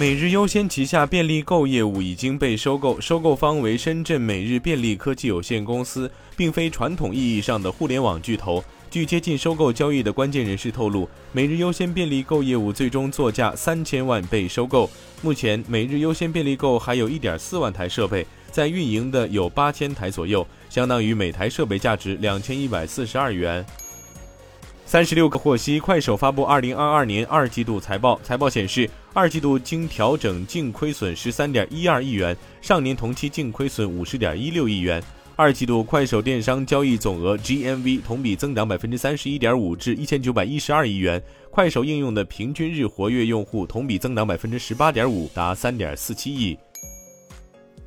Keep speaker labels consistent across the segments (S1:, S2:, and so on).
S1: 每日优先旗下便利购业务已经被收购，收购方为深圳每日便利科技有限公司，并非传统意义上的互联网巨头。据接近收购交易的关键人士透露，每日优先便利购业务最终作价三千万被收购。目前，每日优先便利购还有一点四万台设备在运营的有八千台左右，相当于每台设备价值两千一百四十二元。三十六氪获悉，快手发布二零二二年二季度财报。财报显示，二季度经调整净亏损十三点一二亿元，上年同期净亏损五十点一六亿元。二季度快手电商交易总额 GMV 同比增长百分之三十一点五，至一千九百一十二亿元。快手应用的平均日活跃用户同比增长百分之十八点五，达三点四七亿。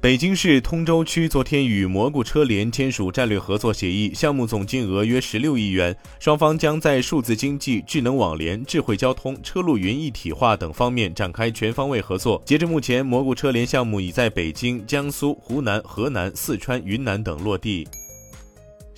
S1: 北京市通州区昨天与蘑菇车联签署战略合作协议，项目总金额约十六亿元，双方将在数字经济、智能网联、智慧交通、车路云一体化等方面展开全方位合作。截至目前，蘑菇车联项目已在北京、江苏、湖南、河南、四川、云南等落地。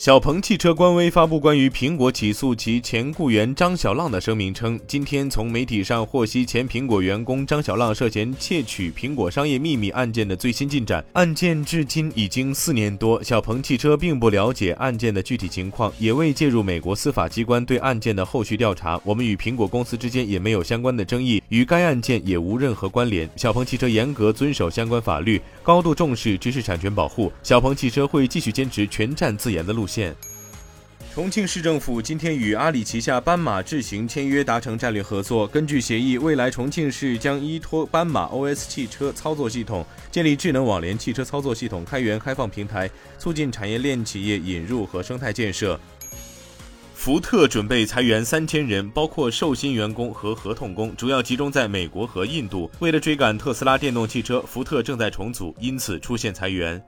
S1: 小鹏汽车官微发布关于苹果起诉其前雇员张小浪的声明称，今天从媒体上获悉前苹果员工张小浪涉嫌窃取苹果商业秘密案件的最新进展。案件至今已经四年多，小鹏汽车并不了解案件的具体情况，也未介入美国司法机关对案件的后续调查。我们与苹果公司之间也没有相关的争议，与该案件也无任何关联。小鹏汽车严格遵守相关法律，高度重视知识产权保护。小鹏汽车会继续坚持全站自研的路。线线。重庆市政府今天与阿里旗下斑马智行签约达成战略合作。根据协议，未来重庆市将依托斑马 OS 汽车操作系统，建立智能网联汽车操作系统开源开放平台，促进产业链企业引入和生态建设。福特准备裁员三千人，包括受薪员工和合同工，主要集中在美国和印度。为了追赶特斯拉电动汽车，福特正在重组，因此出现裁员。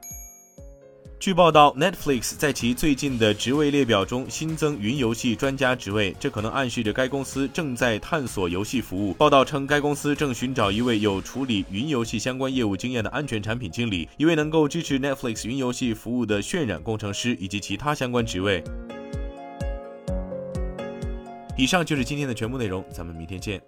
S1: 据报道，Netflix 在其最近的职位列表中新增云游戏专家职位，这可能暗示着该公司正在探索游戏服务。报道称，该公司正寻找一位有处理云游戏相关业务经验的安全产品经理，一位能够支持 Netflix 云游戏服务的渲染工程师，以及其他相关职位。以上就是今天的全部内容，咱们明天见。